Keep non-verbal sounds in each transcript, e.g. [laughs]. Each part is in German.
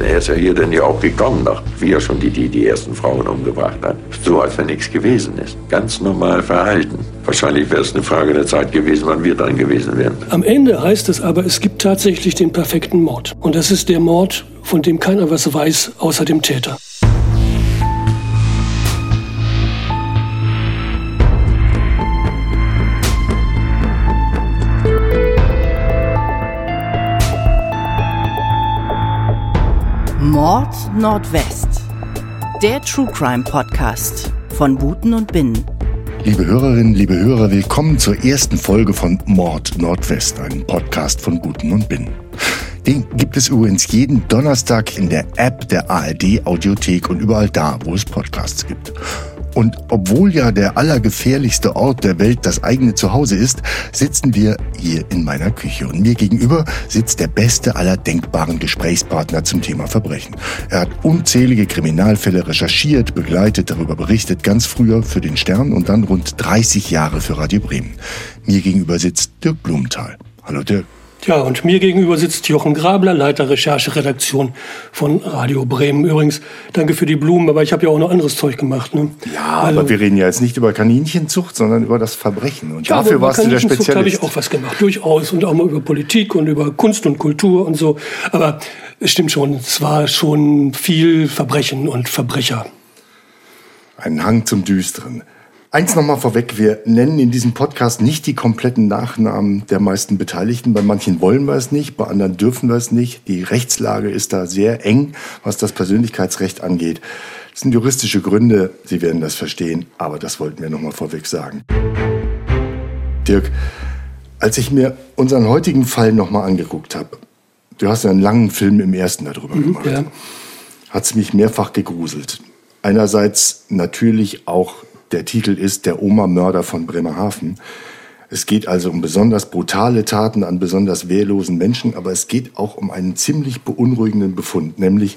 Er ist ja hier dann ja auch gekommen, noch, wie er schon die, die, die ersten Frauen umgebracht hat. So, als wenn nichts gewesen ist. Ganz normal verhalten. Wahrscheinlich wäre es eine Frage der Zeit gewesen, wann wir dran gewesen wären. Am Ende heißt es aber, es gibt tatsächlich den perfekten Mord. Und das ist der Mord, von dem keiner was weiß, außer dem Täter. Mord Nordwest. Der True Crime Podcast von Buten und Binnen. Liebe Hörerinnen, liebe Hörer, willkommen zur ersten Folge von Mord Nordwest, einem Podcast von Buten und Binnen. Den gibt es übrigens jeden Donnerstag in der App der ARD Audiothek und überall da, wo es Podcasts gibt. Und obwohl ja der allergefährlichste Ort der Welt das eigene Zuhause ist, sitzen wir hier in meiner Küche. Und mir gegenüber sitzt der beste aller denkbaren Gesprächspartner zum Thema Verbrechen. Er hat unzählige Kriminalfälle recherchiert, begleitet, darüber berichtet, ganz früher für den Stern und dann rund 30 Jahre für Radio Bremen. Mir gegenüber sitzt Dirk Blumenthal. Hallo Dirk. Ja, und mir gegenüber sitzt Jochen Grabler, Leiter Rechercheredaktion von Radio Bremen. Übrigens, danke für die Blumen, aber ich habe ja auch noch anderes Zeug gemacht. Ne? Ja, also, aber wir reden ja jetzt nicht über Kaninchenzucht, sondern über das Verbrechen. Und ja, dafür warst du der Spezialist. habe ich auch was gemacht, durchaus. Und auch mal über Politik und über Kunst und Kultur und so. Aber es stimmt schon, es war schon viel Verbrechen und Verbrecher. Ein Hang zum Düsteren. Eins nochmal vorweg, wir nennen in diesem Podcast nicht die kompletten Nachnamen der meisten Beteiligten. Bei manchen wollen wir es nicht, bei anderen dürfen wir es nicht. Die Rechtslage ist da sehr eng, was das Persönlichkeitsrecht angeht. Das sind juristische Gründe, Sie werden das verstehen, aber das wollten wir nochmal vorweg sagen. Dirk, als ich mir unseren heutigen Fall nochmal angeguckt habe, du hast ja einen langen Film im ersten darüber mhm, gemacht, ja. hat es mich mehrfach gegruselt. Einerseits natürlich auch der Titel ist Der Oma-Mörder von Bremerhaven. Es geht also um besonders brutale Taten an besonders wehrlosen Menschen, aber es geht auch um einen ziemlich beunruhigenden Befund, nämlich,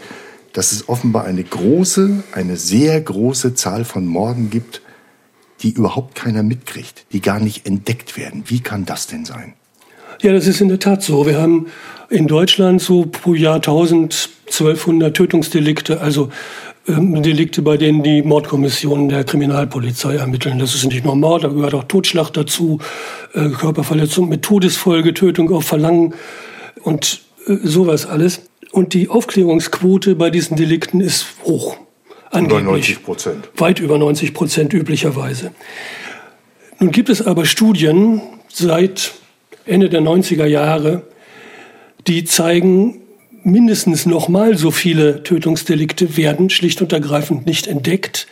dass es offenbar eine große, eine sehr große Zahl von Morden gibt, die überhaupt keiner mitkriegt, die gar nicht entdeckt werden. Wie kann das denn sein? Ja, das ist in der Tat so. Wir haben in Deutschland so pro Jahr 1200 Tötungsdelikte, also Delikte, bei denen die Mordkommissionen der Kriminalpolizei ermitteln. Das ist nicht nur Mord, da gehört auch Totschlag dazu, äh, Körperverletzung mit Todesfolge, Tötung auf Verlangen und äh, sowas alles. Und die Aufklärungsquote bei diesen Delikten ist hoch. Angeblich. Über 90 Prozent. Weit über 90 Prozent üblicherweise. Nun gibt es aber Studien seit Ende der 90er Jahre, die zeigen, mindestens nochmal so viele Tötungsdelikte werden schlicht und ergreifend nicht entdeckt,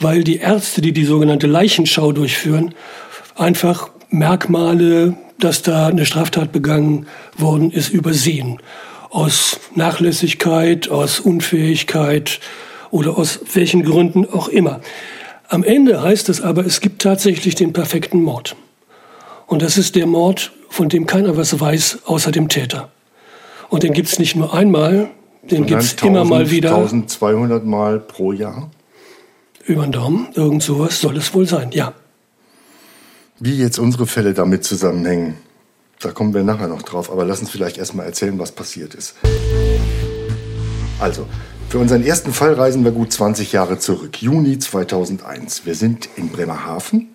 weil die Ärzte, die die sogenannte Leichenschau durchführen, einfach Merkmale, dass da eine Straftat begangen worden ist, übersehen. Aus Nachlässigkeit, aus Unfähigkeit oder aus welchen Gründen auch immer. Am Ende heißt es aber, es gibt tatsächlich den perfekten Mord. Und das ist der Mord, von dem keiner was weiß, außer dem Täter. Und den gibt es nicht nur einmal, den gibt es immer mal wieder. 1200 Mal pro Jahr? Über den Daumen, irgend sowas soll es wohl sein, ja. Wie jetzt unsere Fälle damit zusammenhängen, da kommen wir nachher noch drauf. Aber lass uns vielleicht erstmal erzählen, was passiert ist. Also, für unseren ersten Fall reisen wir gut 20 Jahre zurück. Juni 2001. Wir sind in Bremerhaven.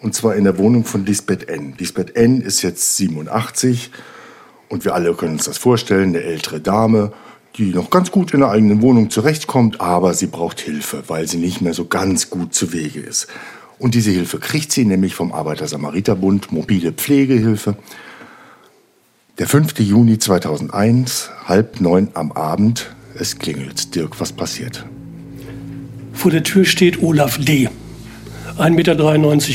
Und zwar in der Wohnung von Lisbeth N. Lisbeth N. ist jetzt 87 und wir alle können uns das vorstellen, eine ältere Dame, die noch ganz gut in der eigenen Wohnung zurechtkommt, aber sie braucht Hilfe, weil sie nicht mehr so ganz gut zu Wege ist. Und diese Hilfe kriegt sie nämlich vom Arbeiter-Samariter-Bund, mobile Pflegehilfe. Der 5. Juni 2001, halb neun am Abend, es klingelt. Dirk, was passiert? Vor der Tür steht Olaf D. 1,93 Meter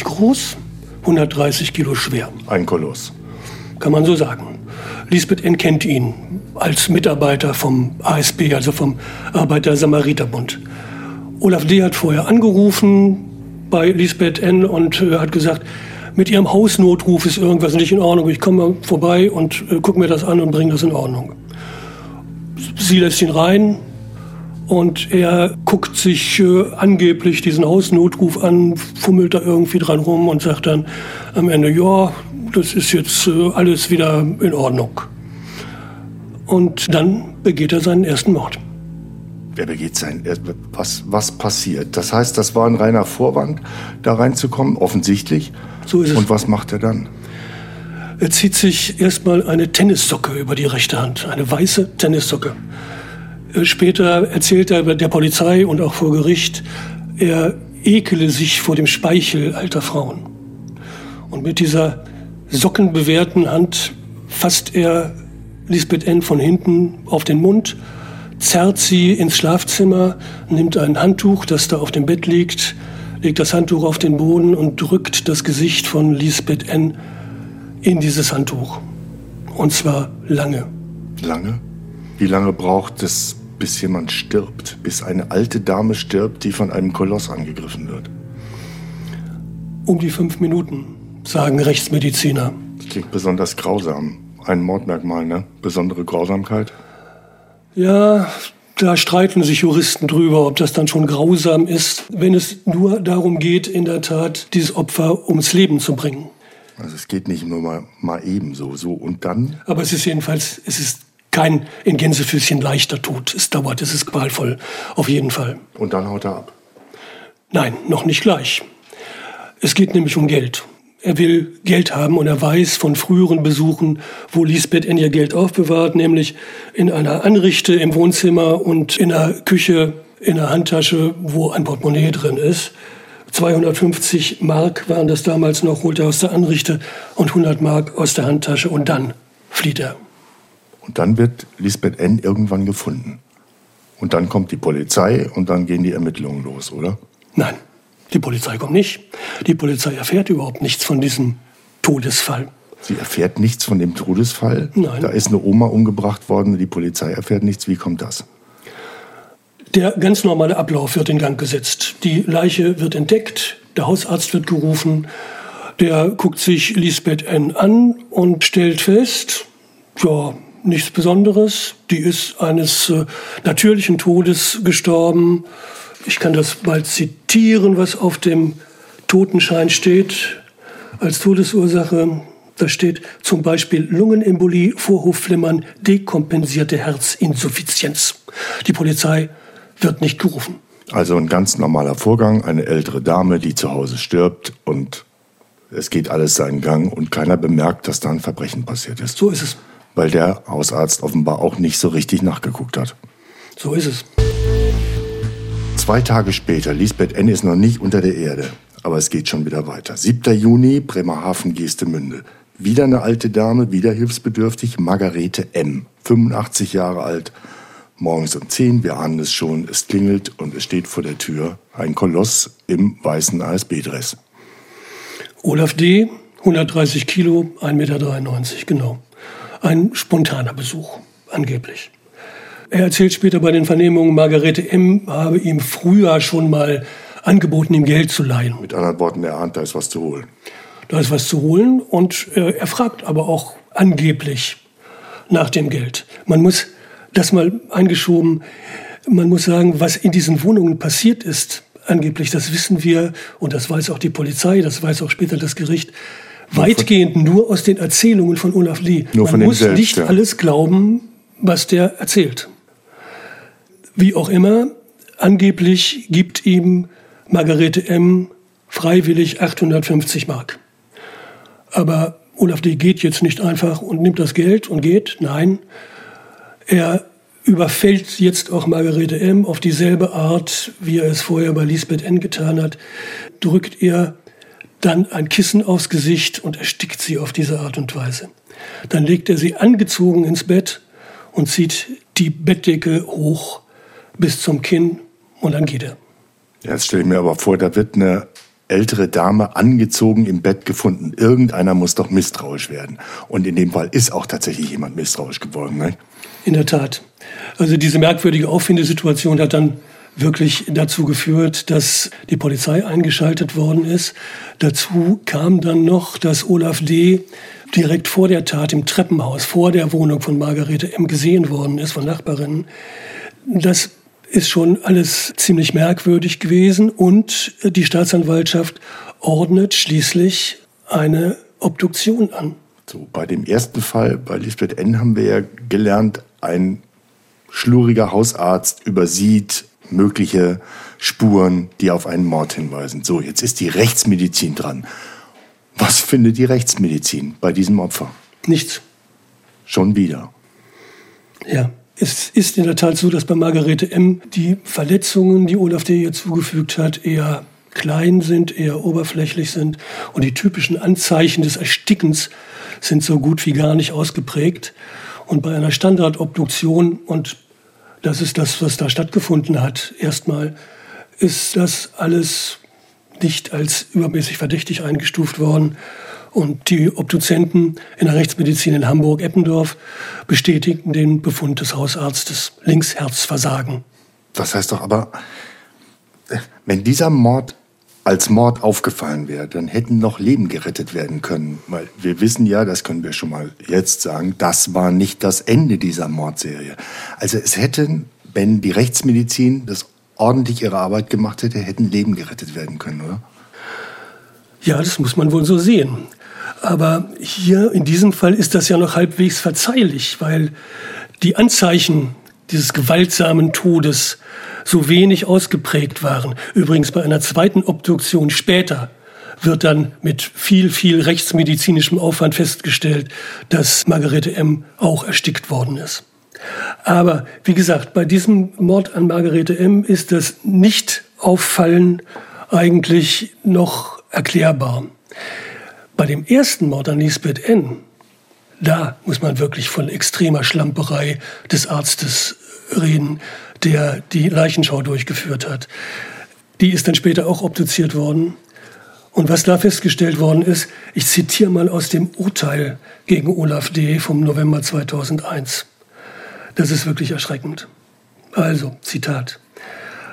groß, 130 Kilo schwer. Ein Koloss. Kann man so sagen. Lisbeth N. kennt ihn als Mitarbeiter vom ASB, also vom Arbeiter-Samariter-Bund. Olaf D. hat vorher angerufen bei Lisbeth N. und äh, hat gesagt, mit ihrem Hausnotruf ist irgendwas nicht in Ordnung. Ich komme vorbei und äh, gucke mir das an und bringe das in Ordnung. Sie lässt ihn rein und er guckt sich äh, angeblich diesen Hausnotruf an, fummelt da irgendwie dran rum und sagt dann am Ende, ja, das ist jetzt äh, alles wieder in Ordnung. Und dann begeht er seinen ersten Mord. Wer begeht sein? Was, was passiert? Das heißt, das war ein reiner Vorwand, da reinzukommen, offensichtlich. So ist es. Und was macht er dann? Er zieht sich erstmal eine Tennissocke über die rechte Hand, eine weiße Tennissocke. Äh, später erzählt er der Polizei und auch vor Gericht, er ekele sich vor dem Speichel alter Frauen. Und mit dieser sockenbewehrten Hand fasst er Lisbeth N. von hinten auf den Mund, zerrt sie ins Schlafzimmer, nimmt ein Handtuch, das da auf dem Bett liegt, legt das Handtuch auf den Boden und drückt das Gesicht von Lisbeth N. in dieses Handtuch. Und zwar lange. Lange? Wie lange braucht es, bis jemand stirbt, bis eine alte Dame stirbt, die von einem Koloss angegriffen wird? Um die fünf Minuten, sagen Rechtsmediziner. Das klingt besonders grausam. Ein Mordmerkmal, ne? Besondere Grausamkeit? Ja, da streiten sich Juristen drüber, ob das dann schon grausam ist, wenn es nur darum geht, in der Tat dieses Opfer ums Leben zu bringen. Also es geht nicht nur mal, mal eben so, so und dann. Aber es ist jedenfalls, es ist kein in Gänsefüßchen leichter Tod. Es dauert, es ist qualvoll, auf jeden Fall. Und dann haut er ab. Nein, noch nicht gleich. Es geht nämlich um Geld. Er will Geld haben und er weiß von früheren Besuchen, wo Lisbeth N. ihr Geld aufbewahrt, nämlich in einer Anrichte im Wohnzimmer und in der Küche, in der Handtasche, wo ein Portemonnaie drin ist. 250 Mark waren das damals noch, holt er aus der Anrichte und 100 Mark aus der Handtasche und dann flieht er. Und dann wird Lisbeth N. irgendwann gefunden. Und dann kommt die Polizei und dann gehen die Ermittlungen los, oder? Nein, die Polizei kommt nicht. Die Polizei erfährt überhaupt nichts von diesem Todesfall. Sie erfährt nichts von dem Todesfall? Nein. Da ist eine Oma umgebracht worden, die Polizei erfährt nichts. Wie kommt das? Der ganz normale Ablauf wird in Gang gesetzt. Die Leiche wird entdeckt, der Hausarzt wird gerufen, der guckt sich Lisbeth N. an und stellt fest, ja, nichts Besonderes. Die ist eines äh, natürlichen Todes gestorben. Ich kann das mal zitieren, was auf dem Totenschein steht als Todesursache. Da steht zum Beispiel Lungenembolie, Vorhofflimmern, dekompensierte Herzinsuffizienz. Die Polizei wird nicht gerufen. Also ein ganz normaler Vorgang, eine ältere Dame, die zu Hause stirbt und es geht alles seinen Gang und keiner bemerkt, dass da ein Verbrechen passiert ist. So ist es. Weil der Hausarzt offenbar auch nicht so richtig nachgeguckt hat. So ist es. Zwei Tage später, Lisbeth N. ist noch nicht unter der Erde, aber es geht schon wieder weiter. 7. Juni, Bremerhaven, Geestemünde. Wieder eine alte Dame, wieder hilfsbedürftig, Margarete M., 85 Jahre alt. Morgens um 10, wir ahnen es schon, es klingelt und es steht vor der Tür ein Koloss im weißen ASB-Dress. Olaf D., 130 Kilo, 1,93 Meter, genau. Ein spontaner Besuch, angeblich. Er erzählt später bei den Vernehmungen, Margarete M. habe ihm früher schon mal angeboten, ihm Geld zu leihen. Mit anderen Worten, er ahnt, da ist was zu holen. Da ist was zu holen und äh, er fragt aber auch angeblich nach dem Geld. Man muss das mal eingeschoben, man muss sagen, was in diesen Wohnungen passiert ist, angeblich, das wissen wir und das weiß auch die Polizei, das weiß auch später das Gericht, weitgehend nur aus den Erzählungen von Olaf Lee. Nur Man muss selbst, nicht ja. alles glauben, was der erzählt. Wie auch immer, angeblich gibt ihm Margarete M. freiwillig 850 Mark. Aber Olaf D. geht jetzt nicht einfach und nimmt das Geld und geht. Nein, er überfällt jetzt auch Margarete M. auf dieselbe Art, wie er es vorher bei Lisbeth N. getan hat, drückt ihr dann ein Kissen aufs Gesicht und erstickt sie auf diese Art und Weise. Dann legt er sie angezogen ins Bett und zieht die Bettdecke hoch bis zum Kinn und dann geht er. Jetzt stelle ich mir aber vor, da wird eine ältere Dame angezogen im Bett gefunden. Irgendeiner muss doch misstrauisch werden. Und in dem Fall ist auch tatsächlich jemand misstrauisch geworden. Ne? In der Tat. Also diese merkwürdige Auffindesituation hat dann wirklich dazu geführt, dass die Polizei eingeschaltet worden ist. Dazu kam dann noch, dass Olaf D. direkt vor der Tat im Treppenhaus, vor der Wohnung von Margarete M. gesehen worden ist von Nachbarinnen. Das ist schon alles ziemlich merkwürdig gewesen und die Staatsanwaltschaft ordnet schließlich eine Obduktion an. So, bei dem ersten Fall, bei Lisbeth N., haben wir ja gelernt, ein schluriger Hausarzt übersieht mögliche Spuren, die auf einen Mord hinweisen. So, jetzt ist die Rechtsmedizin dran. Was findet die Rechtsmedizin bei diesem Opfer? Nichts. Schon wieder. Ja. Es ist in der Tat so, dass bei Margarete M. die Verletzungen, die Olaf D. ihr zugefügt hat, eher klein sind, eher oberflächlich sind und die typischen Anzeichen des Erstickens sind so gut wie gar nicht ausgeprägt. Und bei einer Standardobduktion, und das ist das, was da stattgefunden hat, erstmal ist das alles nicht als übermäßig verdächtig eingestuft worden. Und die Obduzenten in der Rechtsmedizin in Hamburg-Eppendorf bestätigten den Befund des Hausarztes Linksherzversagen. Das heißt doch aber, wenn dieser Mord als Mord aufgefallen wäre, dann hätten noch Leben gerettet werden können. Weil wir wissen ja, das können wir schon mal jetzt sagen, das war nicht das Ende dieser Mordserie. Also es hätten, wenn die Rechtsmedizin das ordentlich ihre Arbeit gemacht hätte, hätten Leben gerettet werden können, oder? Ja, das muss man wohl so sehen. Aber hier in diesem Fall ist das ja noch halbwegs verzeihlich, weil die Anzeichen dieses gewaltsamen Todes so wenig ausgeprägt waren. Übrigens bei einer zweiten Obduktion später wird dann mit viel, viel rechtsmedizinischem Aufwand festgestellt, dass Margarete M. auch erstickt worden ist. Aber wie gesagt, bei diesem Mord an Margarete M. ist das Nicht-Auffallen eigentlich noch erklärbar. Bei dem ersten Mord an Lisbeth N., da muss man wirklich von extremer Schlamperei des Arztes reden der die Leichenschau durchgeführt hat. Die ist dann später auch obduziert worden. Und was da festgestellt worden ist, ich zitiere mal aus dem Urteil gegen Olaf D. vom November 2001. Das ist wirklich erschreckend. Also, Zitat.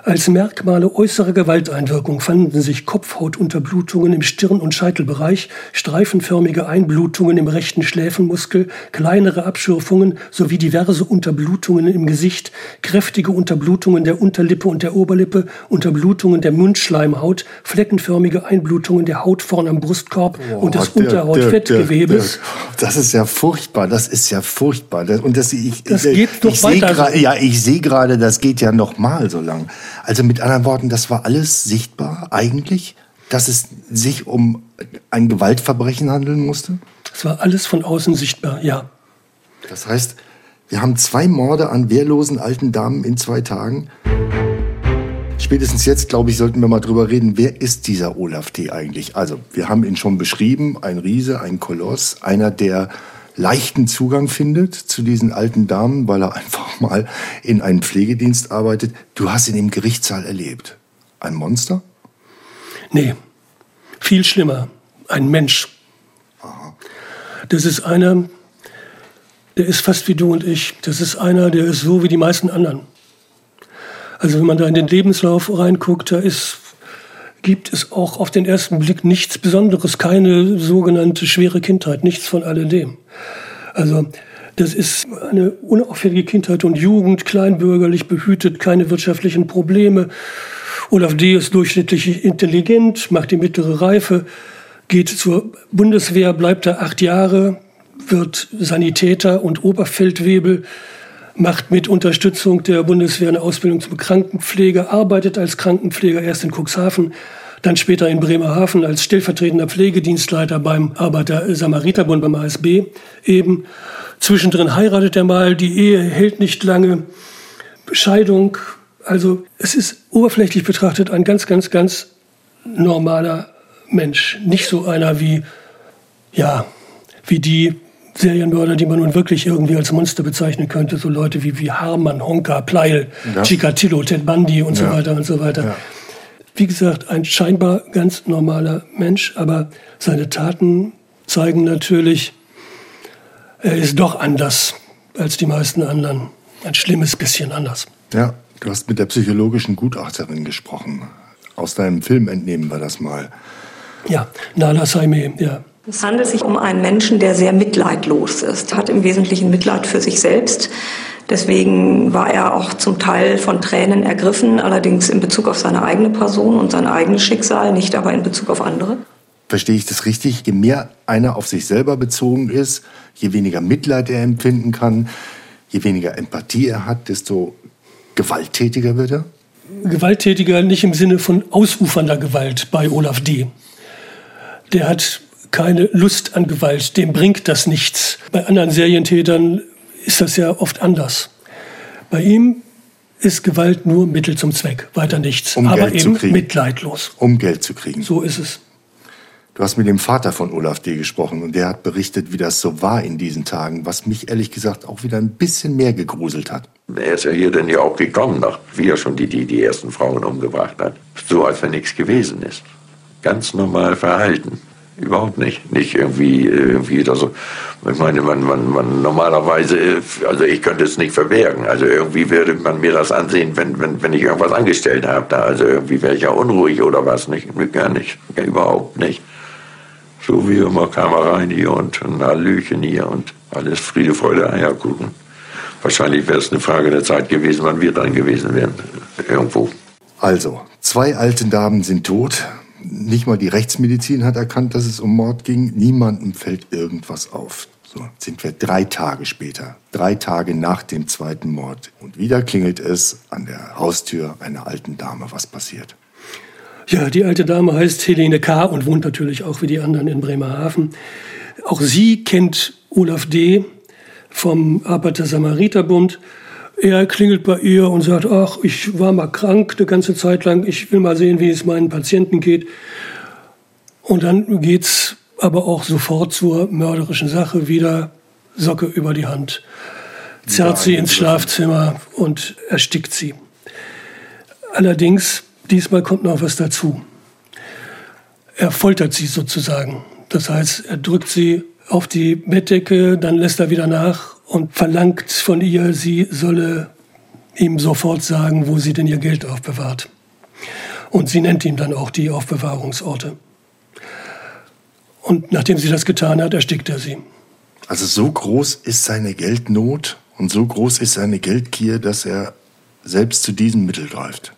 Als Merkmale äußerer Gewalteinwirkung fanden sich Kopfhautunterblutungen im Stirn- und Scheitelbereich, streifenförmige Einblutungen im rechten Schläfenmuskel, kleinere Abschürfungen sowie diverse Unterblutungen im Gesicht, kräftige Unterblutungen der Unterlippe und der Oberlippe, Unterblutungen der Mundschleimhaut, fleckenförmige Einblutungen der Haut vorn am Brustkorb oh, und des Unterhautfettgewebes. Das ist ja furchtbar, das ist ja furchtbar. Und das, ich, das geht ich, doch ich weiter. Ja, ich sehe gerade, das geht ja noch mal so lang. Also mit anderen Worten, das war alles sichtbar eigentlich, dass es sich um ein Gewaltverbrechen handeln musste? Es war alles von außen sichtbar, ja. Das heißt, wir haben zwei Morde an wehrlosen alten Damen in zwei Tagen. Spätestens jetzt, glaube ich, sollten wir mal drüber reden, wer ist dieser Olaf T. eigentlich? Also, wir haben ihn schon beschrieben, ein Riese, ein Koloss, einer, der leichten Zugang findet zu diesen alten Damen, weil er [laughs] einfach mal in einem Pflegedienst arbeitet. Du hast ihn im Gerichtssaal erlebt. Ein Monster? Nee, viel schlimmer. Ein Mensch. Aha. Das ist einer, der ist fast wie du und ich. Das ist einer, der ist so wie die meisten anderen. Also wenn man da in den Lebenslauf reinguckt, da ist gibt es auch auf den ersten Blick nichts Besonderes, keine sogenannte schwere Kindheit, nichts von alledem. Also das ist eine unauffällige Kindheit und Jugend, kleinbürgerlich behütet, keine wirtschaftlichen Probleme. Olaf D. ist durchschnittlich intelligent, macht die mittlere Reife, geht zur Bundeswehr, bleibt da acht Jahre, wird Sanitäter und Oberfeldwebel, macht mit Unterstützung der Bundeswehr eine Ausbildung zum Krankenpfleger, arbeitet als Krankenpfleger erst in Cuxhaven, dann später in Bremerhaven als stellvertretender Pflegedienstleiter beim Arbeiter-Samariterbund beim ASB eben. Zwischendrin heiratet er mal, die Ehe hält nicht lange, Scheidung. Also es ist oberflächlich betrachtet ein ganz, ganz, ganz normaler Mensch. Nicht so einer wie, ja, wie die Serienmörder, die man nun wirklich irgendwie als Monster bezeichnen könnte, so Leute wie, wie Harman, Honka, Pleil, ja. Chikatilo, Ted Bundy und ja. so weiter und so weiter. Ja. Wie gesagt, ein scheinbar ganz normaler Mensch, aber seine Taten zeigen natürlich, er ist doch anders als die meisten anderen. Ein schlimmes bisschen anders. Ja, du hast mit der psychologischen Gutachterin gesprochen. Aus deinem Film entnehmen wir das mal. Ja, Nala Saime, ja. Es handelt sich um einen Menschen, der sehr mitleidlos ist, hat im Wesentlichen Mitleid für sich selbst. Deswegen war er auch zum Teil von Tränen ergriffen, allerdings in Bezug auf seine eigene Person und sein eigenes Schicksal, nicht aber in Bezug auf andere. Verstehe ich das richtig? Je mehr einer auf sich selber bezogen ist, je weniger Mitleid er empfinden kann, je weniger Empathie er hat, desto gewalttätiger wird er? Gewalttätiger nicht im Sinne von ausufernder Gewalt bei Olaf D. Der hat keine Lust an Gewalt, dem bringt das nichts. Bei anderen Serientätern ist das ja oft anders. Bei ihm ist Gewalt nur Mittel zum Zweck, weiter nichts. Um aber Geld zu eben kriegen. mitleidlos. Um Geld zu kriegen. So ist es. Du hast mit dem Vater von Olaf D. gesprochen und der hat berichtet, wie das so war in diesen Tagen, was mich ehrlich gesagt auch wieder ein bisschen mehr gegruselt hat. Er ist ja hier dann ja auch gekommen, nach, wie er schon die, die, die ersten Frauen umgebracht hat. So, als wenn nichts gewesen ist. Ganz normal verhalten. Überhaupt nicht. Nicht irgendwie, irgendwie oder so. Ich meine, man, man, man normalerweise, also ich könnte es nicht verbergen. Also irgendwie würde man mir das ansehen, wenn, wenn, wenn ich irgendwas angestellt habe da. Also irgendwie wäre ich ja unruhig oder was. Nicht, gar nicht. Überhaupt nicht. So wie immer kam er rein hier und ein Hallöchen hier und alles Friede, Freude, Eierkuchen. Wahrscheinlich wäre es eine Frage der Zeit gewesen, wann wir dran gewesen wären. Irgendwo. Also, zwei alte Damen sind tot. Nicht mal die Rechtsmedizin hat erkannt, dass es um Mord ging. Niemandem fällt irgendwas auf. So sind wir drei Tage später, drei Tage nach dem zweiten Mord. Und wieder klingelt es an der Haustür einer alten Dame. Was passiert? Ja, die alte Dame heißt Helene K. und wohnt natürlich auch wie die anderen in Bremerhaven. Auch sie kennt Olaf D. vom Arbeiter-Samariter-Bund. Er klingelt bei ihr und sagt, ach, ich war mal krank eine ganze Zeit lang, ich will mal sehen, wie es meinen Patienten geht. Und dann geht's aber auch sofort zur mörderischen Sache wieder, Socke über die Hand, zerrt sie ins Schlafzimmer und erstickt sie. Allerdings, diesmal kommt noch was dazu. Er foltert sie sozusagen. Das heißt, er drückt sie auf die Bettdecke, dann lässt er wieder nach und verlangt von ihr, sie solle ihm sofort sagen, wo sie denn ihr Geld aufbewahrt. Und sie nennt ihm dann auch die Aufbewahrungsorte. Und nachdem sie das getan hat, erstickt er sie. Also so groß ist seine Geldnot und so groß ist seine Geldgier, dass er selbst zu diesem Mittel greift.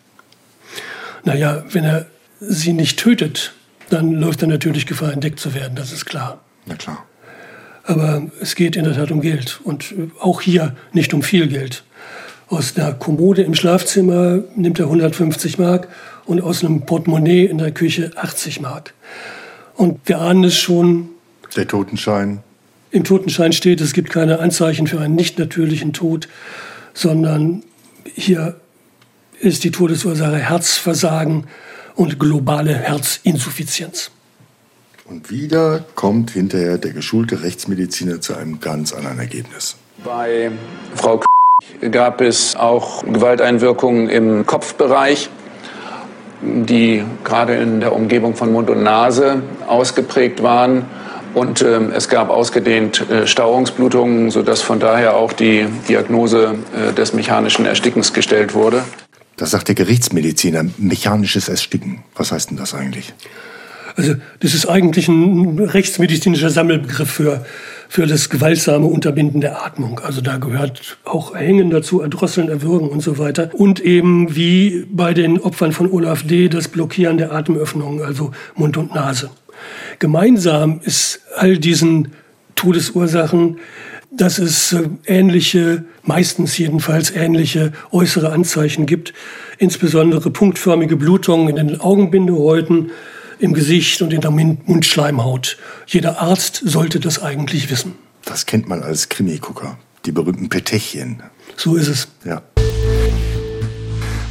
Naja, wenn er sie nicht tötet, dann läuft er natürlich Gefahr, entdeckt zu werden, das ist klar. Na klar. Aber es geht in der Tat um Geld und auch hier nicht um viel Geld. Aus einer Kommode im Schlafzimmer nimmt er 150 Mark und aus einem Portemonnaie in der Küche 80 Mark. Und wir ahnen es schon, Der Totenschein. im Totenschein steht, es gibt keine Anzeichen für einen nicht natürlichen Tod, sondern hier ist die Todesursache Herzversagen und globale Herzinsuffizienz. Und wieder kommt hinterher der geschulte Rechtsmediziner zu einem ganz anderen Ergebnis. Bei Frau K gab es auch Gewalteinwirkungen im Kopfbereich, die gerade in der Umgebung von Mund und Nase ausgeprägt waren. Und ähm, es gab ausgedehnt äh, Stauungsblutungen, sodass von daher auch die Diagnose äh, des mechanischen Erstickens gestellt wurde. Das sagt der Gerichtsmediziner, mechanisches Ersticken. Was heißt denn das eigentlich? Also das ist eigentlich ein rechtsmedizinischer Sammelbegriff für, für das gewaltsame Unterbinden der Atmung. Also da gehört auch Hängen dazu, Erdrosseln, Erwürgen und so weiter. Und eben wie bei den Opfern von Olaf D. das Blockieren der Atemöffnungen, also Mund und Nase. Gemeinsam ist all diesen Todesursachen, dass es äh, ähnliche, meistens jedenfalls ähnliche äußere Anzeichen gibt, insbesondere punktförmige Blutungen in den Augenbindehäuten, im Gesicht und in der Mund- Mundschleimhaut. Jeder Arzt sollte das eigentlich wissen. Das kennt man als Krimi-Gucker. Die berühmten Petechien. So ist es. Ja.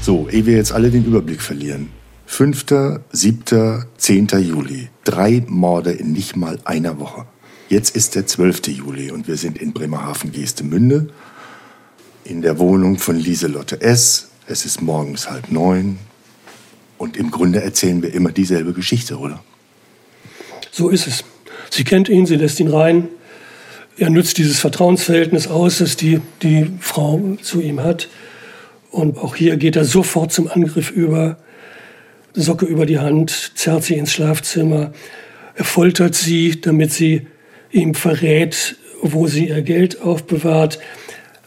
So, ehe wir jetzt alle den Überblick verlieren. 5., 7., 10. Juli. Drei Morde in nicht mal einer Woche. Jetzt ist der 12. Juli und wir sind in Bremerhaven-Geestemünde in der Wohnung von Lieselotte S. Es ist morgens halb neun. Und im Grunde erzählen wir immer dieselbe Geschichte, oder? So ist es. Sie kennt ihn, sie lässt ihn rein. Er nützt dieses Vertrauensverhältnis aus, das die, die Frau zu ihm hat. Und auch hier geht er sofort zum Angriff über. Socke über die Hand, zerrt sie ins Schlafzimmer. Er foltert sie, damit sie ihm verrät, wo sie ihr Geld aufbewahrt.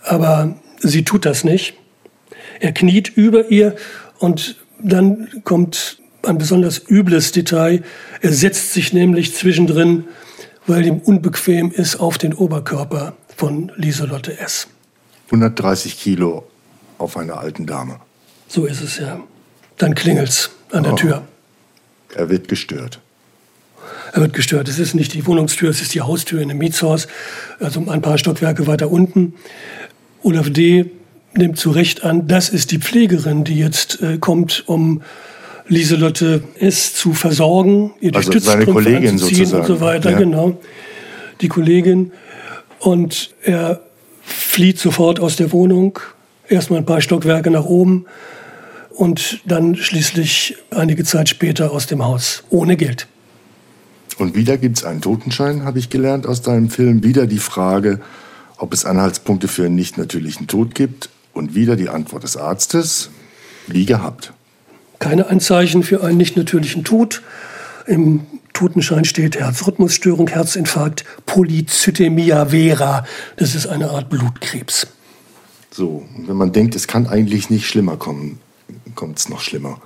Aber sie tut das nicht. Er kniet über ihr und dann kommt ein besonders übles Detail. Er setzt sich nämlich zwischendrin, weil ihm unbequem ist, auf den Oberkörper von Lieselotte S. 130 Kilo auf einer alten Dame. So ist es ja. Dann klingelt's an der Oh. Tür. Er wird gestört. Er wird gestört. Es ist nicht die Wohnungstür, es ist die Haustür in einem Mietshaus, also ein paar Stockwerke weiter unten. Olaf D. nimmt zu Recht an, das ist die Pflegerin, die jetzt äh, kommt, um Lieselotte S. zu versorgen, ihr die Also seine Kollegin anzuziehen und so sozusagen, weiter. ja. Genau, die Kollegin. Und er flieht sofort aus der Wohnung, erstmal ein paar Stockwerke nach oben und dann schließlich einige Zeit später aus dem Haus, ohne Geld. Und wieder gibt es einen Totenschein, habe ich gelernt aus deinem Film. Wieder die Frage, ob es Anhaltspunkte für einen nicht natürlichen Tod gibt. Und wieder die Antwort des Arztes, wie gehabt. keine Anzeichen für einen nicht natürlichen Tod. Im Totenschein steht Herzrhythmusstörung, Herzinfarkt, Polycythemia vera. Das ist eine Art Blutkrebs. So, wenn man denkt, es kann eigentlich nicht schlimmer kommen, kommt es noch schlimmer.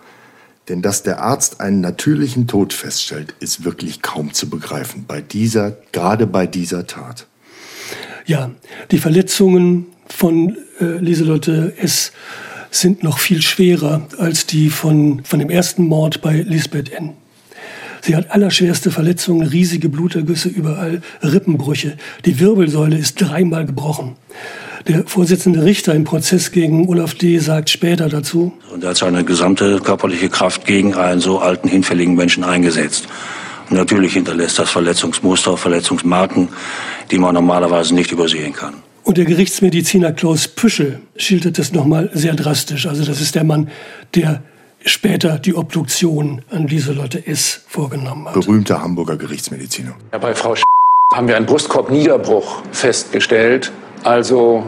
Denn dass der Arzt einen natürlichen Tod feststellt, ist wirklich kaum zu begreifen. Bei dieser, gerade bei dieser Tat. Ja, die Verletzungen von äh, Lieselotte S. sind noch viel schwerer als die von, von dem ersten Mord bei Lisbeth N. Sie hat allerschwerste Verletzungen, riesige Blutergüsse überall, Rippenbrüche. Die Wirbelsäule ist dreimal gebrochen. Der Vorsitzende Richter im Prozess gegen Olaf D. sagt später dazu, Und er hat seine gesamte körperliche Kraft gegen einen so alten, hinfälligen Menschen eingesetzt. Und natürlich hinterlässt das Verletzungsmuster, Verletzungsmarken, die man normalerweise nicht übersehen kann. Und der Gerichtsmediziner Klaus Püschel schildert das nochmal sehr drastisch. Also das ist der Mann, der später die Obduktion an Lieselotte S. vorgenommen hat. Berühmter Hamburger Gerichtsmediziner. Ja, bei Frau Sch haben wir einen Brustkorbniederbruch festgestellt. Also,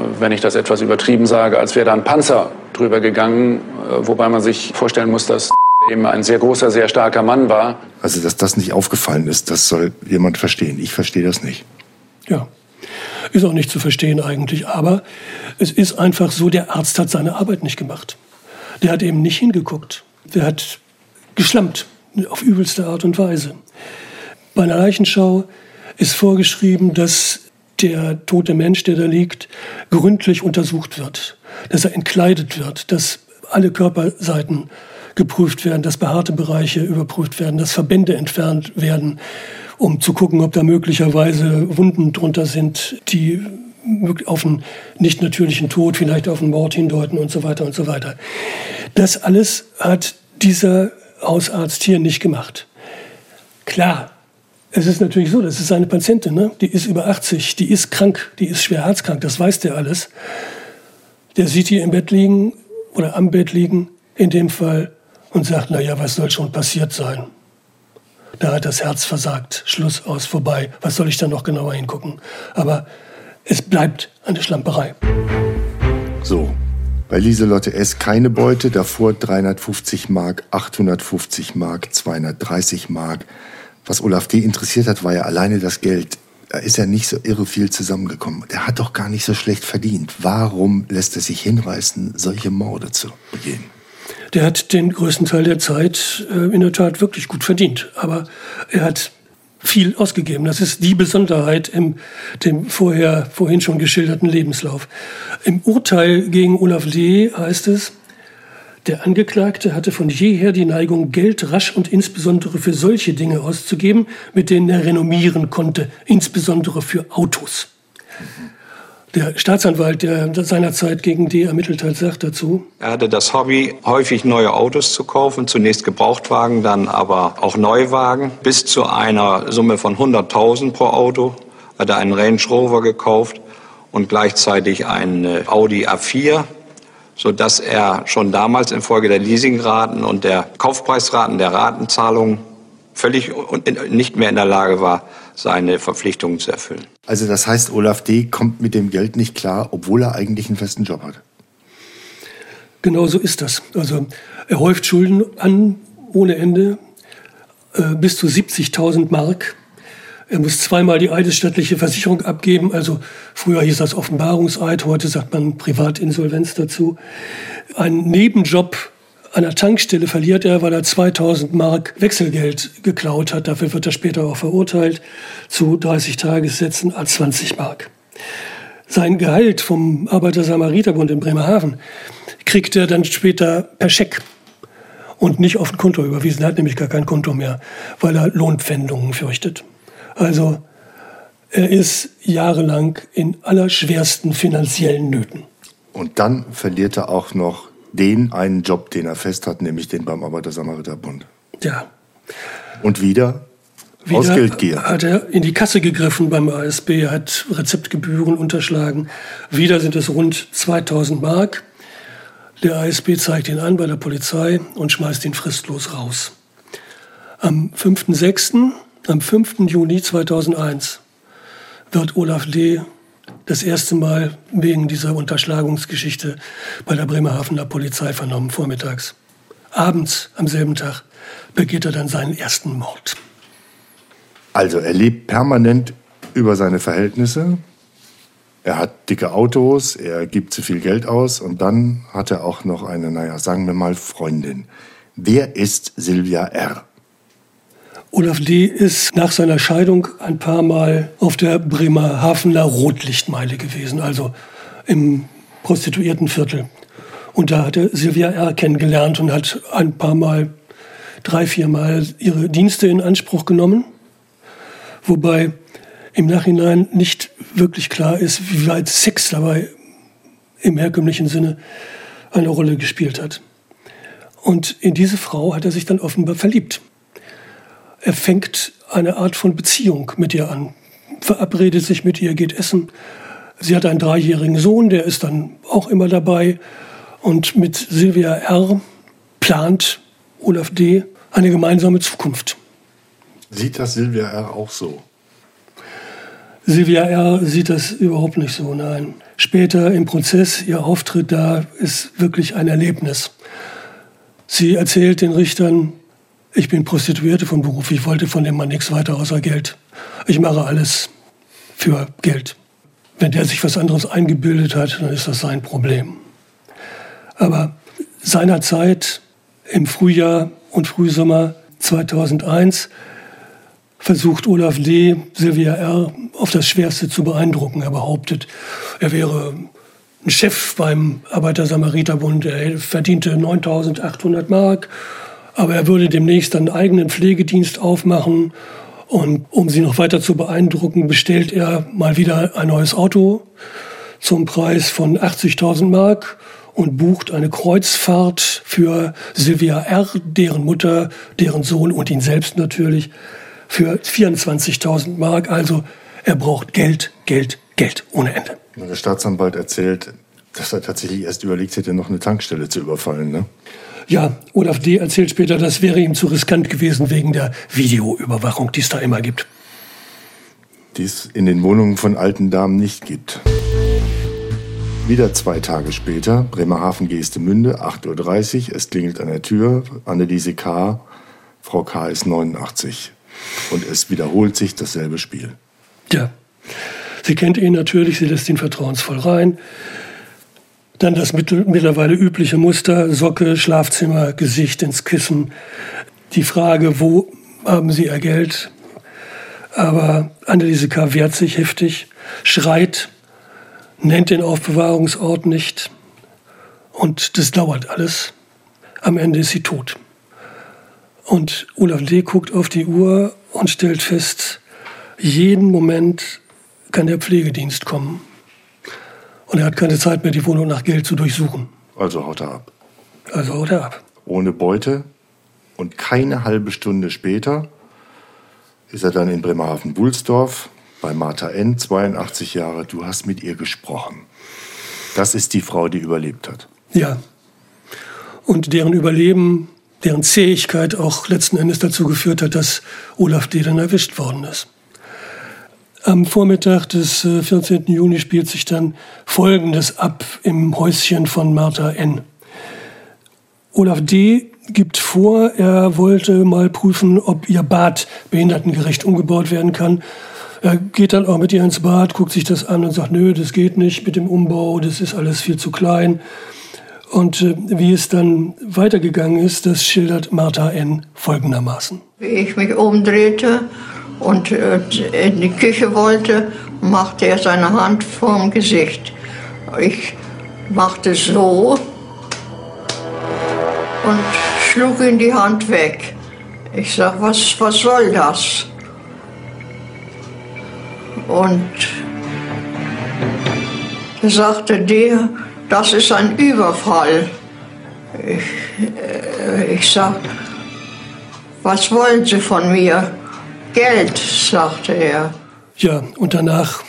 äh, wenn ich das etwas übertrieben sage, als wäre da ein Panzer drüber gegangen, äh, wobei man sich vorstellen muss, dass eben ein sehr großer, sehr starker Mann war. Also, dass das nicht aufgefallen ist, das soll jemand verstehen. Ich verstehe das nicht. Ja, ist auch nicht zu verstehen eigentlich. Aber es ist einfach so, der Arzt hat seine Arbeit nicht gemacht. Der hat eben nicht hingeguckt. Der hat geschlampt auf übelste Art und Weise. Bei einer Leichenschau ist vorgeschrieben, dass der tote Mensch, der da liegt, gründlich untersucht wird, dass er entkleidet wird, dass alle Körperseiten geprüft werden, dass behaarte Bereiche überprüft werden, dass Verbände entfernt werden, um zu gucken, ob da möglicherweise Wunden drunter sind, die auf einen nicht natürlichen Tod, vielleicht auf einen Mord hindeuten und so weiter und so weiter. Das alles hat dieser Hausarzt hier nicht gemacht. Klar, es ist natürlich so, das ist eine Patientin, ne? die ist über 80, die ist krank, die ist schwer herzkrank, das weiß der alles. Der sieht die im Bett liegen oder am Bett liegen, in dem Fall, und sagt, na ja, was soll schon passiert sein? Da hat das Herz versagt, Schluss aus, vorbei. Was soll ich da noch genauer hingucken? Aber es bleibt eine Schlamperei. So, bei Lieselotte S. keine Beute, davor 350 Mark, 850 Mark, 230 Mark. Was Olaf D. interessiert hat, war ja alleine das Geld. Da ist er nicht so irre viel zusammengekommen. Der hat doch gar nicht so schlecht verdient. Warum lässt er sich hinreißen, solche Morde zu begehen? Der hat den größten Teil der Zeit äh, in der Tat wirklich gut verdient. Aber er hat viel ausgegeben. Das ist die Besonderheit im dem vorher, vorhin schon geschilderten Lebenslauf. Im Urteil gegen Olaf D. heißt es, der Angeklagte hatte von jeher die Neigung, Geld rasch und insbesondere für solche Dinge auszugeben, mit denen er renommieren konnte, insbesondere für Autos. Der Staatsanwalt, der seinerzeit gegen D ermittelt hat, sagt dazu, Er hatte das Hobby, häufig neue Autos zu kaufen, zunächst Gebrauchtwagen, dann aber auch Neuwagen. Bis zu einer Summe von 100.000 pro Auto hat er einen Range Rover gekauft und gleichzeitig einen äh, Audi A4, sodass er schon damals infolge der Leasingraten und der Kaufpreisraten der Ratenzahlung völlig nicht mehr in der Lage war, seine Verpflichtungen zu erfüllen. Also das heißt, Olaf D. kommt mit dem Geld nicht klar, obwohl er eigentlich einen festen Job hat. Genau so ist das. Also er häuft Schulden an ohne Ende, äh, bis zu 70.000 Mark. Er muss zweimal die eidesstattliche Versicherung abgeben. Also früher hieß das Offenbarungseid, heute sagt man Privatinsolvenz dazu. Ein Nebenjob an der Tankstelle verliert er, weil er 2000 Mark Wechselgeld geklaut hat. Dafür wird er später auch verurteilt zu 30 Tagessätzen als 20 Mark. Sein Gehalt vom Arbeiter-Samariter-Bund in Bremerhaven kriegt er dann später per Scheck und nicht auf ein Konto überwiesen. Er hat nämlich gar kein Konto mehr, weil er Lohnpfändungen fürchtet. Also er ist jahrelang in allerschwersten finanziellen Nöten. Und dann verliert er auch noch den einen Job, den er fest hat, nämlich den beim Arbeiter-Samariter-Bund. Ja. Und wieder, wieder aus Geldgier. hat er in die Kasse gegriffen beim ASB, hat Rezeptgebühren unterschlagen. Wieder sind es rund 2000 Mark. Der ASB zeigt ihn an bei der Polizei und schmeißt ihn fristlos raus. Am 5.6., am 5. Juni 2001 wird Olaf D. das erste Mal wegen dieser Unterschlagungsgeschichte bei der Bremerhavener Polizei vernommen, vormittags. Abends am selben Tag begeht er dann seinen ersten Mord. Also er lebt permanent über seine Verhältnisse. Er hat dicke Autos, er gibt zu viel Geld aus und dann hat er auch noch eine, naja, sagen wir mal, Freundin. Wer ist Silvia R.? Olaf D. ist nach seiner Scheidung ein paar Mal auf der Bremerhavener Rotlichtmeile gewesen, also im Prostituiertenviertel. Und da hat er Silvia R. kennengelernt und hat ein paar Mal, drei, vier Mal ihre Dienste in Anspruch genommen. Wobei im Nachhinein nicht wirklich klar ist, wie weit Sex dabei im herkömmlichen Sinne eine Rolle gespielt hat. Und in diese Frau hat er sich dann offenbar verliebt. Er fängt eine Art von Beziehung mit ihr an, verabredet sich mit ihr, geht essen. Sie hat einen dreijährigen Sohn, der ist dann auch immer dabei. Und mit Silvia R. plant Olaf D. eine gemeinsame Zukunft. Sieht das Silvia R. auch so? Silvia R. sieht das überhaupt nicht so, nein. Später im Prozess, ihr Auftritt da ist wirklich ein Erlebnis. Sie erzählt den Richtern, ich bin Prostituierte von Beruf. Ich wollte von dem Mann nichts weiter außer Geld. Ich mache alles für Geld. Wenn der sich was anderes eingebildet hat, dann ist das sein Problem. Aber seinerzeit im Frühjahr und Frühsommer 2001 versucht Olaf D. Silvia R. auf das Schwerste zu beeindrucken. Er behauptet, er wäre ein Chef beim Arbeiter-Samariter-Bund. Er verdiente 9800 Mark aber er würde demnächst einen eigenen Pflegedienst aufmachen. Und um sie noch weiter zu beeindrucken, bestellt er mal wieder ein neues Auto zum Preis von 80.000 Mark und bucht eine Kreuzfahrt für Sylvia R., deren Mutter, deren Sohn und ihn selbst natürlich für 24.000 Mark. Also er braucht Geld, Geld, Geld ohne Ende. Der Staatsanwalt erzählt, dass er tatsächlich erst überlegt hätte, noch eine Tankstelle zu überfallen. Ne? Ja, Olaf D. erzählt später, das wäre ihm zu riskant gewesen wegen der Videoüberwachung, die es da immer gibt. Die es in den Wohnungen von alten Damen nicht gibt. Wieder zwei Tage später, Bremerhaven Geestemünde, 8.30 Uhr, es klingelt an der Tür, Anneliese K., Frau K. ist 89. Und es wiederholt sich dasselbe Spiel. Ja, sie kennt ihn natürlich, sie lässt ihn vertrauensvoll rein. Dann das mittlerweile übliche Muster, Socke, Schlafzimmer, Gesicht ins Kissen. Die Frage, wo haben Sie Ihr Geld? Aber Anneliese K. wehrt sich heftig, schreit, nennt den Aufbewahrungsort nicht. Und das dauert alles. Am Ende ist sie tot. Und Olaf D. guckt auf die Uhr und stellt fest, jeden Moment kann der Pflegedienst kommen. Und er hat keine Zeit mehr, die Wohnung nach Geld zu durchsuchen. Also haut er ab. Also haut er ab. Ohne Beute. Und keine halbe Stunde später ist er dann in Bremerhaven-Bulsdorf bei Martha N., 82 Jahre. Du hast mit ihr gesprochen. Das ist die Frau, die überlebt hat. Ja. Und deren Überleben, deren Zähigkeit auch letzten Endes dazu geführt hat, dass Olaf D. dann erwischt worden ist. Am Vormittag des 14. Äh, Juni spielt sich dann Folgendes ab im Häuschen von Martha N. Olaf D. gibt vor, er wollte mal prüfen, ob ihr Bad behindertengerecht umgebaut werden kann. Er geht dann auch mit ihr ins Bad, guckt sich das an und sagt, nö, das geht nicht mit dem Umbau, das ist alles viel zu klein. Und äh, wie es dann weitergegangen ist, das schildert Martha N. folgendermaßen. Wie ich mich umdrehte und äh, in die Küche wollte machte er seine Hand vorm Gesicht. Ich machte so und schlug ihm die Hand weg. Ich sag, was, was soll das? Und er sagte der, das ist ein Überfall. Ich, äh, ich sag, was wollen Sie von mir? Geld, sagte er. Ja, und danach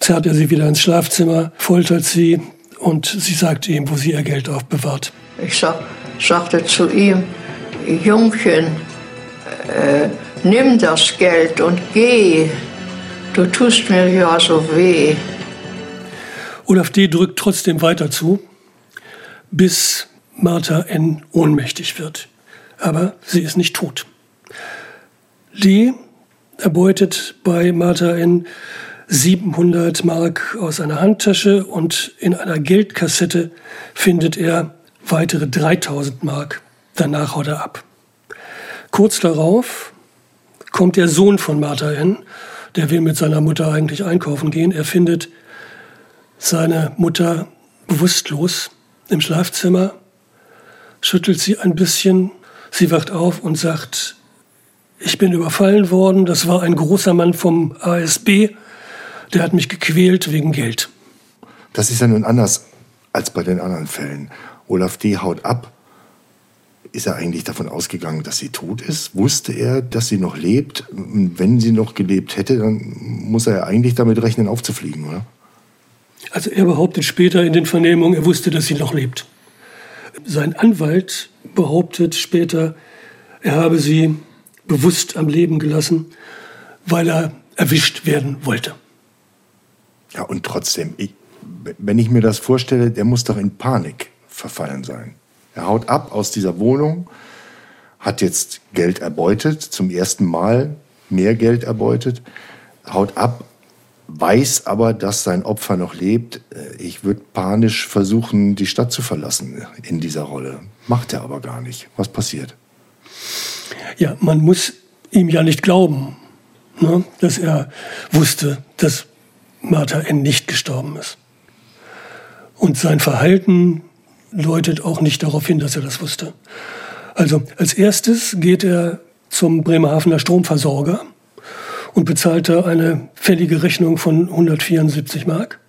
zerrt er sie wieder ins Schlafzimmer, foltert sie und sie sagt ihm, wo sie ihr Geld aufbewahrt. Ich sag, sagte zu ihm, Jungchen, äh, nimm das Geld und geh. Du tust mir ja so weh. Olaf D. drückt trotzdem weiter zu, bis Martha N. ohnmächtig wird. Aber sie ist nicht tot. D. erbeutet bei Martha N. 700 Mark aus einer Handtasche und in einer Geldkassette findet er weitere 3000 Mark. Danach haut er ab. Kurz darauf kommt der Sohn von Martha N., der will mit seiner Mutter eigentlich einkaufen gehen. Er findet seine Mutter bewusstlos im Schlafzimmer, schüttelt sie ein bisschen, sie wacht auf und sagt, ich bin überfallen worden, das war ein großer Mann vom ASB, der hat mich gequält wegen Geld. Das ist ja nun anders als bei den anderen Fällen. Olaf D. haut ab. Ist er eigentlich davon ausgegangen, dass sie tot ist? Wusste er, dass sie noch lebt? Wenn sie noch gelebt hätte, dann muss er ja eigentlich damit rechnen, aufzufliegen, oder? Also er behauptet später in den Vernehmungen, er wusste, dass sie noch lebt. Sein Anwalt behauptet später, er habe sie bewusst am Leben gelassen, weil er erwischt werden wollte. Ja, und trotzdem, ich, wenn ich mir das vorstelle, der muss doch in Panik verfallen sein. Er haut ab aus dieser Wohnung, hat jetzt Geld erbeutet, zum ersten Mal mehr Geld erbeutet, haut ab, weiß aber, dass sein Opfer noch lebt. Ich würde panisch versuchen, die Stadt zu verlassen in dieser Rolle. Macht er aber gar nicht. Was passiert? Ja, man muss ihm ja nicht glauben, ne, dass er wusste, dass Martha N. nicht gestorben ist. Und sein Verhalten deutet auch nicht darauf hin, dass er das wusste. Also als erstes geht er zum Bremerhavener Stromversorger und bezahlt da eine fällige Rechnung von 174 Mark.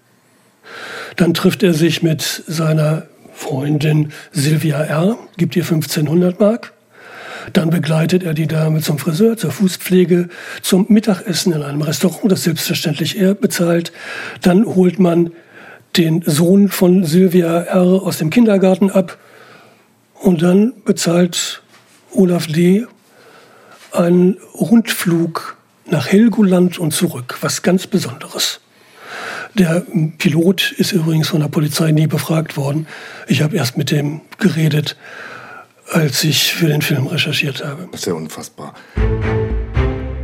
Dann trifft er sich mit seiner Freundin Silvia R., gibt ihr 1500 Mark. Dann begleitet er die Dame zum Friseur, zur Fußpflege, zum Mittagessen in einem Restaurant, das selbstverständlich er bezahlt. Dann holt man den Sohn von Sylvia R. aus dem Kindergarten ab und dann bezahlt Olaf D. einen Rundflug nach Helgoland und zurück, was ganz Besonderes. Der Pilot ist übrigens von der Polizei nie befragt worden. Ich habe erst mit dem geredet, als ich für den Film recherchiert habe. Das ist ja unfassbar.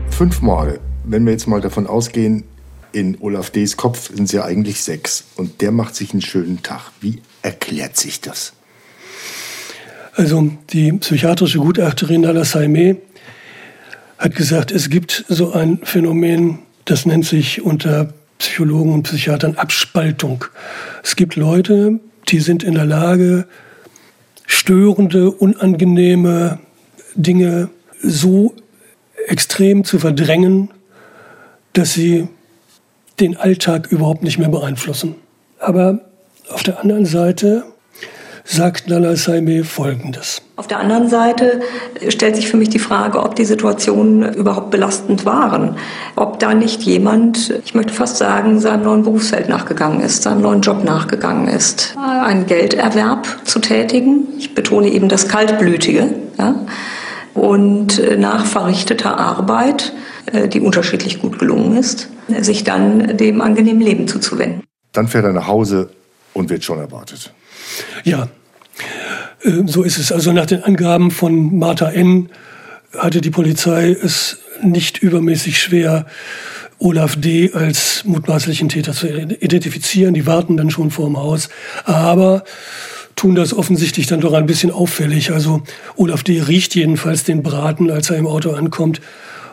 Fünf Morde. Wenn wir jetzt mal davon ausgehen, in Olaf D.s Kopf sind es ja eigentlich sechs. Und der macht sich einen schönen Tag. Wie erklärt sich das? Also die psychiatrische Gutachterin Nala Saime hat gesagt, es gibt so ein Phänomen, das nennt sich unter Psychologen und Psychiatern Abspaltung. Es gibt Leute, die sind in der Lage, störende, unangenehme Dinge so extrem zu verdrängen, dass sie den Alltag überhaupt nicht mehr beeinflussen. Aber auf der anderen Seite sagt Nana Saime Folgendes. Auf der anderen Seite stellt sich für mich die Frage, ob die Situationen überhaupt belastend waren. Ob da nicht jemand, ich möchte fast sagen, seinem neuen Berufsfeld nachgegangen ist, seinem neuen Job nachgegangen ist. Einen Gelderwerb zu tätigen. Ich betone eben das Kaltblütige. Ja? Und nach verrichteter Arbeit, äh, die unterschiedlich gut gelungen ist, sich dann dem angenehmen Leben zuzuwenden. Dann fährt er nach Hause und wird schon erwartet. Ja, äh, so ist es. Also nach den Angaben von Martha N. hatte die Polizei es nicht übermäßig schwer, Olaf D. als mutmaßlichen Täter zu identifizieren. Die warten dann schon vor dem Haus. Aber tun das offensichtlich dann doch ein bisschen auffällig. Also Olaf D. riecht jedenfalls den Braten, als er im Auto ankommt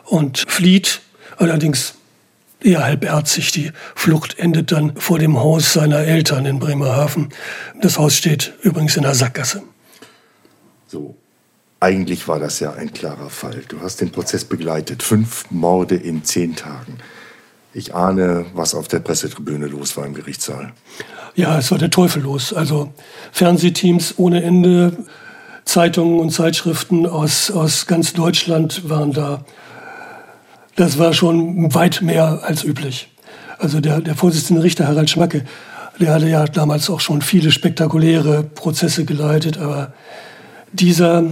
und flieht. Allerdings eher halbherzig. Die Flucht endet dann vor dem Haus seiner Eltern in Bremerhaven. Das Haus steht übrigens in der Sackgasse. So, eigentlich war das ja ein klarer Fall. Du hast den Prozess begleitet. Fünf Morde in zehn Tagen. Ich ahne, was auf der Pressetribüne los war im Gerichtssaal. Ja, es war der Teufel los. Also Fernsehteams ohne Ende, Zeitungen und Zeitschriften aus, aus ganz Deutschland waren da. Das war schon weit mehr als üblich. Also der, der Vorsitzende Richter Harald Schmacke, der hatte ja damals auch schon viele spektakuläre Prozesse geleitet, aber dieser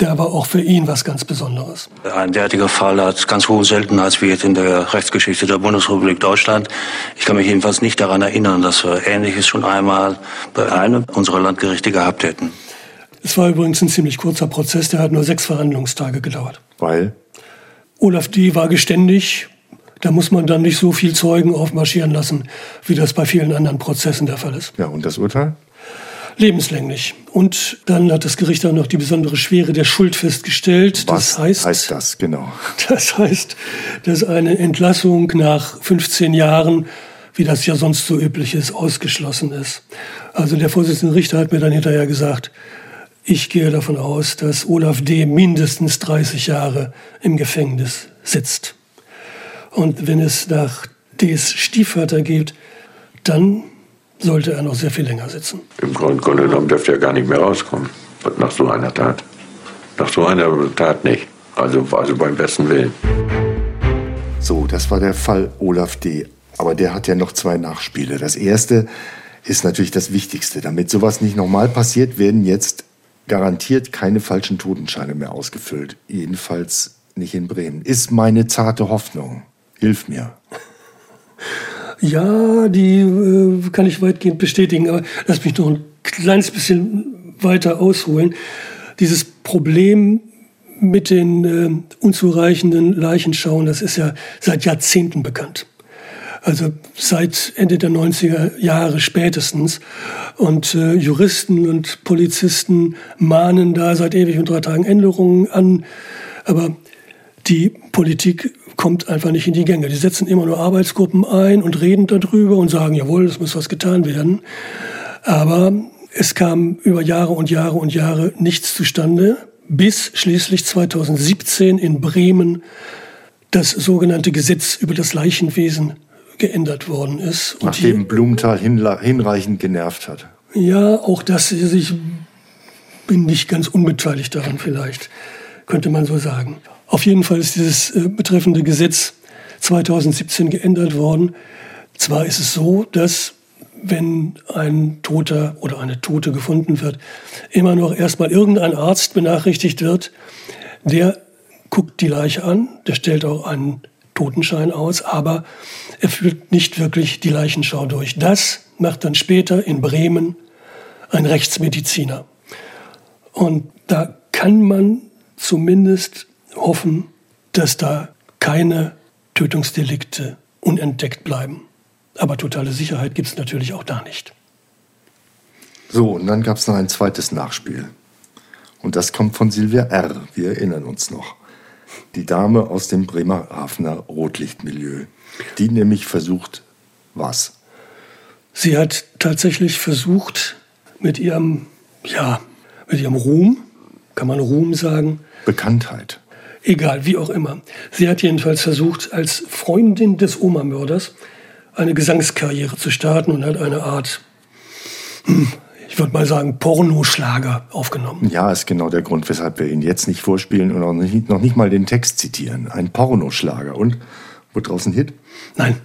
der war auch für ihn was ganz Besonderes. Ein derartiger Fall hat ganz hohe Seltenheitswert in der Rechtsgeschichte der Bundesrepublik Deutschland. Ich kann mich jedenfalls nicht daran erinnern, dass wir Ähnliches schon einmal bei einem unserer Landgerichte gehabt hätten. Es war übrigens ein ziemlich kurzer Prozess, der hat nur sechs Verhandlungstage gedauert. Weil? Olaf D. war geständig. Da muss man dann nicht so viel Zeugen aufmarschieren lassen, wie das bei vielen anderen Prozessen der Fall ist. Ja, und das Urteil? Lebenslänglich. Und dann hat das Gericht auch noch die besondere Schwere der Schuld festgestellt. Was das heißt, heißt das genau? [laughs] Das heißt, dass eine Entlassung nach 15 Jahren, wie das ja sonst so üblich ist, ausgeschlossen ist. Also der Vorsitzende Richter hat mir dann hinterher gesagt, ich gehe davon aus, dass Olaf D. mindestens 30 Jahre im Gefängnis sitzt. Und wenn es nach Ds Stiefvater geht, dann sollte er noch sehr viel länger sitzen. Im Grunde genommen dürfte er gar nicht mehr rauskommen nach so einer Tat. Nach so einer Tat nicht. Also, also beim besten Willen. So, das war der Fall Olaf D. Aber der hat ja noch zwei Nachspiele. Das erste ist natürlich das Wichtigste. Damit sowas nicht nochmal passiert, werden jetzt garantiert keine falschen Totenscheine mehr ausgefüllt. Jedenfalls nicht in Bremen. Ist meine zarte Hoffnung. Hilf mir. Ja, die äh, kann ich weitgehend bestätigen, aber lass mich noch ein kleines bisschen weiter ausholen. Dieses Problem mit den äh, unzureichenden Leichenschauen, das ist ja seit Jahrzehnten bekannt. Also seit Ende der 90er Jahre spätestens. Und äh, Juristen und Polizisten mahnen da seit ewig und drei Tagen Änderungen an. Aber die Politik kommt einfach nicht in die Gänge. Die setzen immer nur Arbeitsgruppen ein und reden darüber und sagen, jawohl, es muss was getan werden. Aber es kam über Jahre und Jahre und Jahre nichts zustande, bis schließlich 2017 in Bremen das sogenannte Gesetz über das Leichenwesen geändert worden ist. Und Nachdem hier, Blumenthal hinreichend genervt hat. Ja, auch das, ich bin nicht ganz unbeteiligt daran vielleicht, könnte man so sagen. Auf jeden Fall ist dieses äh, betreffende Gesetz 2017 geändert worden. Zwar ist es so, dass wenn ein Toter oder eine Tote gefunden wird, immer noch erstmal irgendein Arzt benachrichtigt wird, der guckt die Leiche an, der stellt auch einen Totenschein aus, aber er führt nicht wirklich die Leichenschau durch. Das macht dann später in Bremen ein Rechtsmediziner. Und da kann man zumindest hoffen, dass da keine Tötungsdelikte unentdeckt bleiben. Aber totale Sicherheit gibt es natürlich auch da nicht. So, und dann gab es noch ein zweites Nachspiel. Und das kommt von Silvia R., wir erinnern uns noch. Die Dame aus dem Bremerhavener Rotlichtmilieu. Die nämlich versucht, was? Sie hat tatsächlich versucht, mit ihrem, ja, mit ihrem Ruhm, kann man Ruhm sagen? Bekanntheit. Egal, wie auch immer. Sie hat jedenfalls versucht, als Freundin des Oma-Mörders eine Gesangskarriere zu starten und hat eine Art, hm, ich würde mal sagen, Pornoschlager aufgenommen. Ja, ist genau der Grund, weshalb wir ihn jetzt nicht vorspielen und noch nicht, noch nicht mal den Text zitieren. Ein Pornoschlager. Und? Wurde draußen Hit? Nein.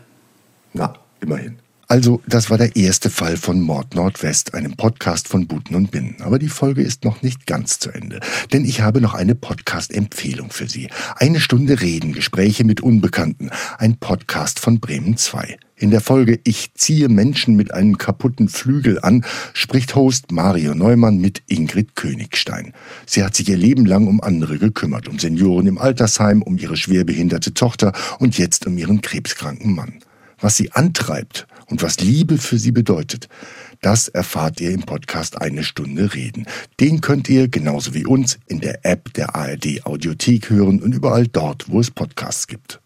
Na, immerhin. Also, das war der erste Fall von Mord Nordwest, einem Podcast von Buten und Binnen. Aber die Folge ist noch nicht ganz zu Ende, denn ich habe noch eine Podcast-Empfehlung für Sie. Eine Stunde Reden, Gespräche mit Unbekannten, ein Podcast von Bremen 2. In der Folge Ich ziehe Menschen mit einem kaputten Flügel an, spricht Host Mario Neumann mit Ingrid Königstein. Sie hat sich ihr Leben lang um andere gekümmert, um Senioren im Altersheim, um ihre schwerbehinderte Tochter und jetzt um ihren krebskranken Mann. Was sie antreibt und was Liebe für sie bedeutet, das erfahrt ihr im Podcast Eine Stunde Reden. Den könnt ihr genauso wie uns in der App der ARD Audiothek hören und überall dort, wo es Podcasts gibt.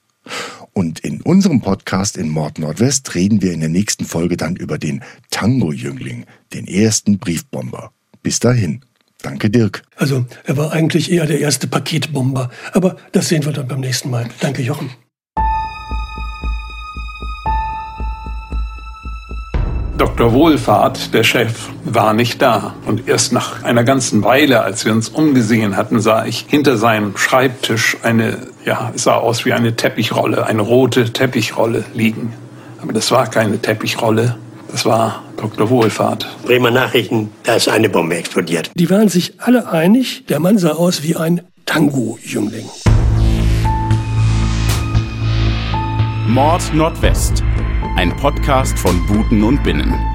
Und in unserem Podcast in Mord Nordwest reden wir in der nächsten Folge dann über den Tango-Jüngling, den ersten Briefbomber. Bis dahin. Danke, Dirk. Also, er war eigentlich eher der erste Paketbomber. Aber das sehen wir dann beim nächsten Mal. Danke, Jochen. Dr. Wohlfahrt, der Chef, war nicht da. Und erst nach einer ganzen Weile, als wir uns umgesehen hatten, sah ich hinter seinem Schreibtisch eine, ja, es sah aus wie eine Teppichrolle, eine rote Teppichrolle liegen. Aber das war keine Teppichrolle, das war Dr. Wohlfahrt. Bremer Nachrichten, da ist eine Bombe explodiert. Die waren sich alle einig, der Mann sah aus wie ein Tango-Jüngling. Mord Nordwest. Ein Podcast von Buten und Binnen.